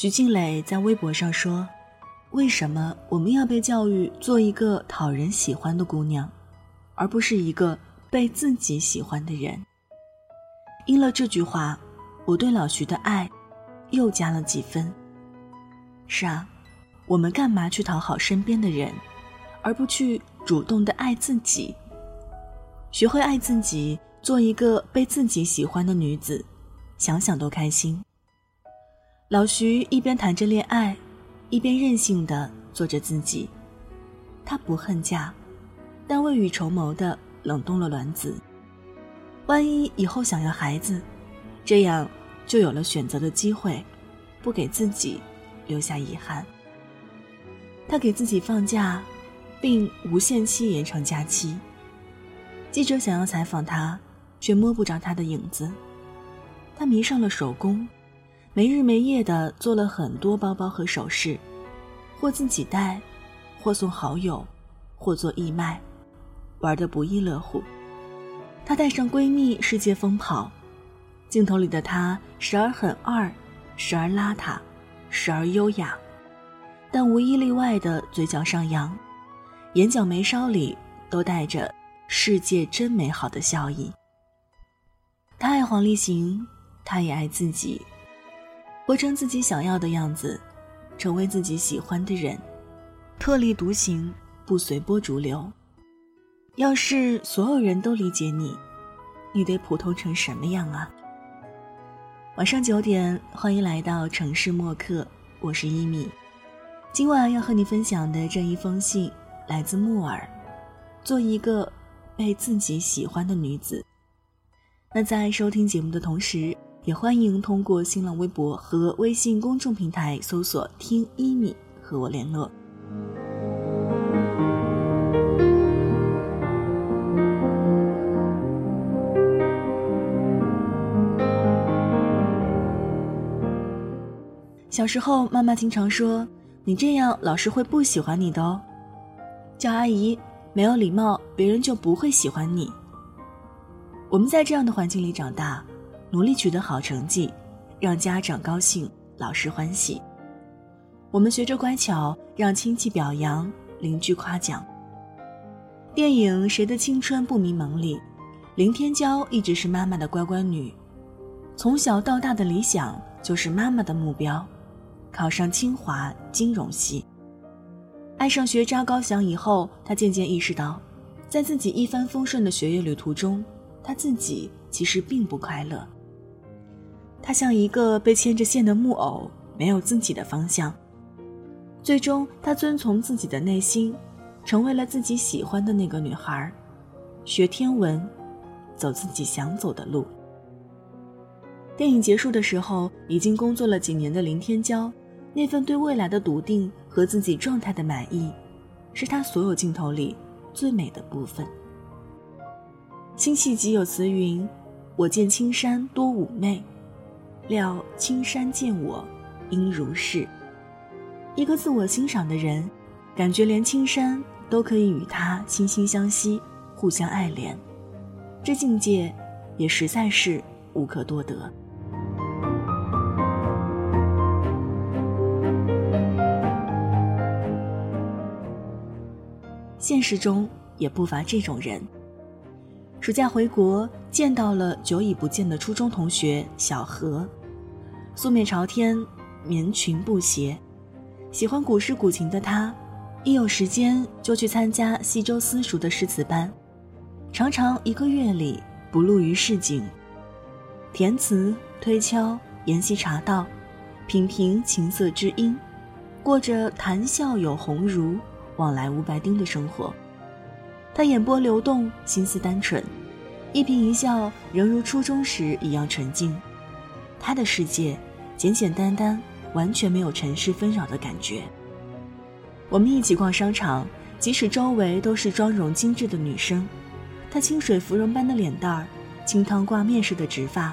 徐静蕾在微博上说：“为什么我们要被教育做一个讨人喜欢的姑娘，而不是一个被自己喜欢的人？”应了这句话，我对老徐的爱又加了几分。是啊，我们干嘛去讨好身边的人，而不去主动的爱自己？学会爱自己，做一个被自己喜欢的女子，想想都开心。老徐一边谈着恋爱，一边任性的做着自己。他不恨嫁，但未雨绸缪的冷冻了卵子。万一以后想要孩子，这样就有了选择的机会，不给自己留下遗憾。他给自己放假，并无限期延长假期。记者想要采访他，却摸不着他的影子。他迷上了手工。没日没夜的做了很多包包和首饰，或自己戴，或送好友，或做义卖，玩得不亦乐乎。她带上闺蜜世界疯跑，镜头里的她时而很二，时而邋遢，时而优雅，但无一例外的嘴角上扬，眼角眉梢里都带着“世界真美好”的笑意。她爱黄立行，她也爱自己。活成自己想要的样子，成为自己喜欢的人，特立独行，不随波逐流。要是所有人都理解你，你得普通成什么样啊？晚上九点，欢迎来到城市默客，我是一米。今晚要和你分享的这一封信来自木耳，做一个被自己喜欢的女子。那在收听节目的同时。也欢迎通过新浪微博和微信公众平台搜索“听一米”和我联络。小时候，妈妈经常说：“你这样，老师会不喜欢你的哦。”叫阿姨没有礼貌，别人就不会喜欢你。我们在这样的环境里长大。努力取得好成绩，让家长高兴，老师欢喜。我们学着乖巧，让亲戚表扬，邻居夸奖。电影《谁的青春不迷茫》里，林天骄一直是妈妈的乖乖女，从小到大的理想就是妈妈的目标，考上清华金融系。爱上学渣高翔以后，他渐渐意识到，在自己一帆风顺的学业旅途中，他自己其实并不快乐。她像一个被牵着线的木偶，没有自己的方向。最终，她遵从自己的内心，成为了自己喜欢的那个女孩，学天文，走自己想走的路。电影结束的时候，已经工作了几年的林天骄，那份对未来的笃定和自己状态的满意，是他所有镜头里最美的部分。辛弃疾有词云：“我见青山多妩媚。”料青山见我，应如是。一个自我欣赏的人，感觉连青山都可以与他惺惺相惜，互相爱怜，这境界也实在是无可多得。现实中也不乏这种人。暑假回国，见到了久已不见的初中同学小何。素面朝天，棉裙布鞋，喜欢古诗古琴的他，一有时间就去参加西周私塾的诗词班，常常一个月里不露于市井，填词、推敲、研习茶道，品评琴瑟之音，过着谈笑有鸿儒，往来无白丁的生活。他眼波流动，心思单纯，一颦一笑仍如初中时一样纯净。他的世界。简简单单，完全没有尘世纷扰的感觉。我们一起逛商场，即使周围都是妆容精致的女生，她清水芙蓉般的脸蛋儿，清汤挂面似的直发，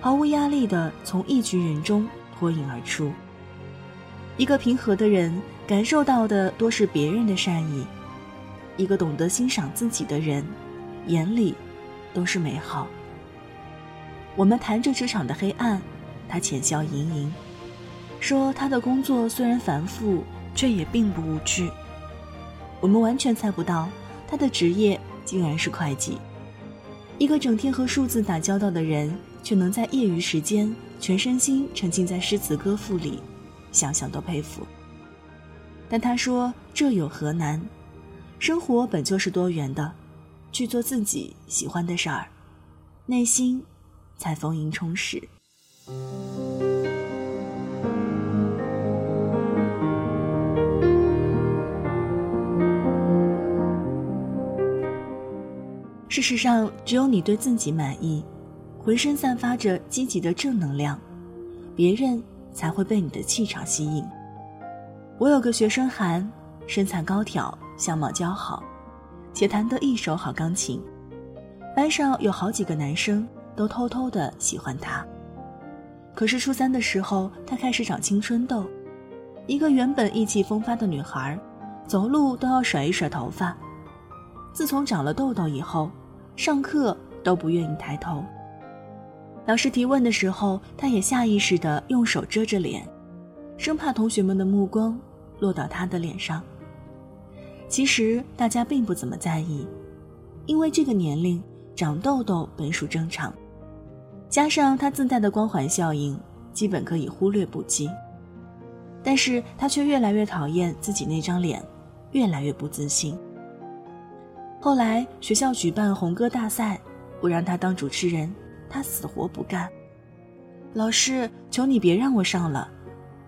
毫无压力地从一群人中脱颖而出。一个平和的人，感受到的多是别人的善意；一个懂得欣赏自己的人，眼里都是美好。我们谈着职场的黑暗。他浅笑盈盈，说他的工作虽然繁复，却也并不无趣。我们完全猜不到他的职业竟然是会计。一个整天和数字打交道的人，却能在业余时间全身心沉浸在诗词歌赋里，想想都佩服。但他说：“这有何难？生活本就是多元的，去做自己喜欢的事儿，内心才丰盈充实。”事实上，只有你对自己满意，浑身散发着积极的正能量，别人才会被你的气场吸引。我有个学生韩，身材高挑，相貌姣好，且弹得一手好钢琴，班上有好几个男生都偷偷的喜欢他。可是初三的时候，他开始长青春痘，一个原本意气风发的女孩，走路都要甩一甩头发。自从长了痘痘以后，上课都不愿意抬头。老师提问的时候，他也下意识地用手遮着脸，生怕同学们的目光落到他的脸上。其实大家并不怎么在意，因为这个年龄长痘痘本属正常，加上他自带的光环效应，基本可以忽略不计。但是他却越来越讨厌自己那张脸，越来越不自信。后来学校举办红歌大赛，不让他当主持人，他死活不干。老师，求你别让我上了，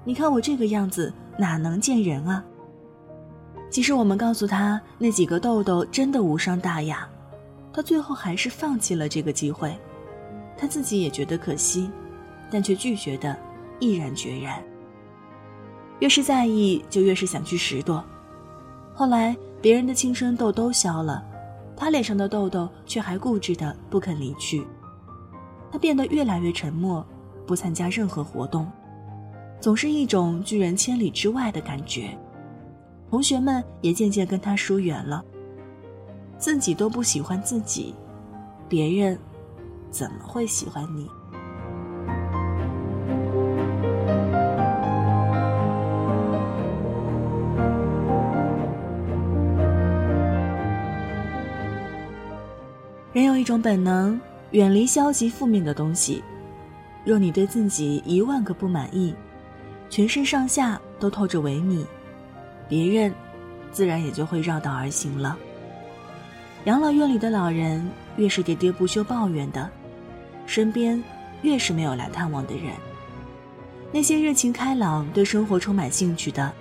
你看我这个样子哪能见人啊？其实我们告诉他那几个痘痘真的无伤大雅，他最后还是放弃了这个机会。他自己也觉得可惜，但却拒绝的毅然决然。越是在意，就越是想去拾掇。后来。别人的青春痘都消了，他脸上的痘痘却还固执的不肯离去。他变得越来越沉默，不参加任何活动，总是一种拒人千里之外的感觉。同学们也渐渐跟他疏远了。自己都不喜欢自己，别人怎么会喜欢你？人有一种本能，远离消极负面的东西。若你对自己一万个不满意，全身上下都透着萎靡，别人自然也就会绕道而行了。养老院里的老人越是喋喋不休抱怨的，身边越是没有来探望的人。那些热情开朗、对生活充满兴趣的，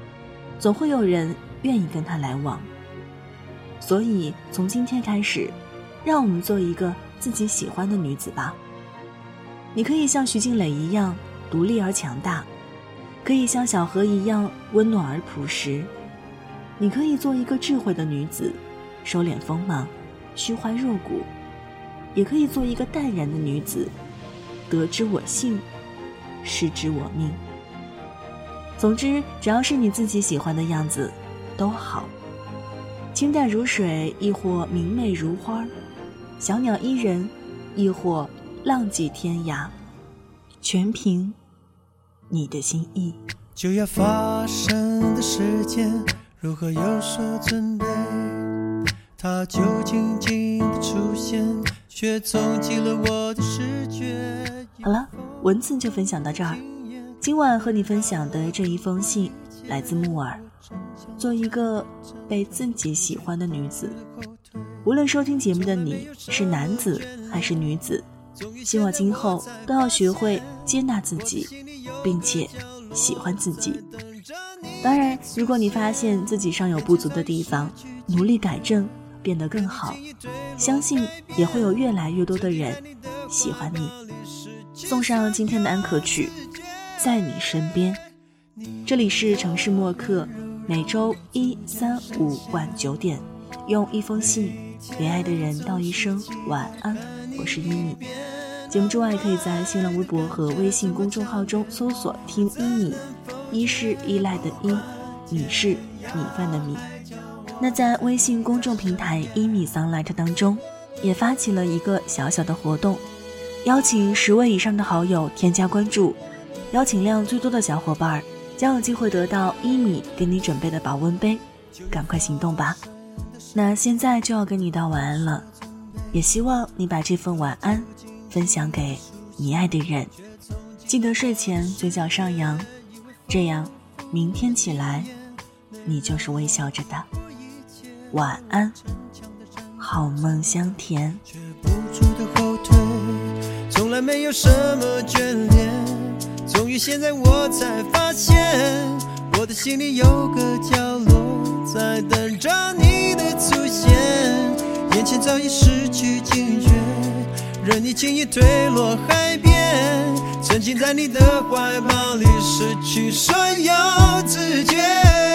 总会有人愿意跟他来往。所以从今天开始。让我们做一个自己喜欢的女子吧。你可以像徐静蕾一样独立而强大，可以像小何一样温暖而朴实。你可以做一个智慧的女子，收敛锋芒，虚怀若谷；也可以做一个淡然的女子，得之我幸，失之我命。总之，只要是你自己喜欢的样子，都好。清淡如水，亦或明媚如花。小鸟依人，亦或浪迹天涯，全凭你的心意。就要发生的时间，如何有所准备？它就静静的出现，却冲击了我的视觉。好了，文字就分享到这儿。今晚和你分享的这一封信，来自木耳。做一个被自己喜欢的女子。无论收听节目的你是男子还是女子，希望今后都要学会接纳自己，并且喜欢自己。当然，如果你发现自己尚有不足的地方，努力改正，变得更好，相信也会有越来越多的人喜欢你。送上今天的安可曲，在你身边。这里是城市默客，每周一、三、五晚九点，用一封信。给爱的人道一声晚安，我是依米。节目之外，可以在新浪微博和微信公众号中搜索“听依米”，一是依赖的依，米是米饭的米。那在微信公众平台“一米 sunlight” 当中，也发起了一个小小的活动，邀请十位以上的好友添加关注，邀请量最多的小伙伴将有机会得到一米给你准备的保温杯，赶快行动吧！那现在就要跟你道晚安了，也希望你把这份晚安分享给你爱的人，记得睡前嘴角上扬，这样明天起来你就是微笑着的。晚安，好梦香甜。从来没有什么眷恋，终于现在我才发现，我的心里有个角落在等着你的出现。眼前早已失去警觉，任你轻易坠落海边，沉浸在你的怀抱里，失去所有知觉。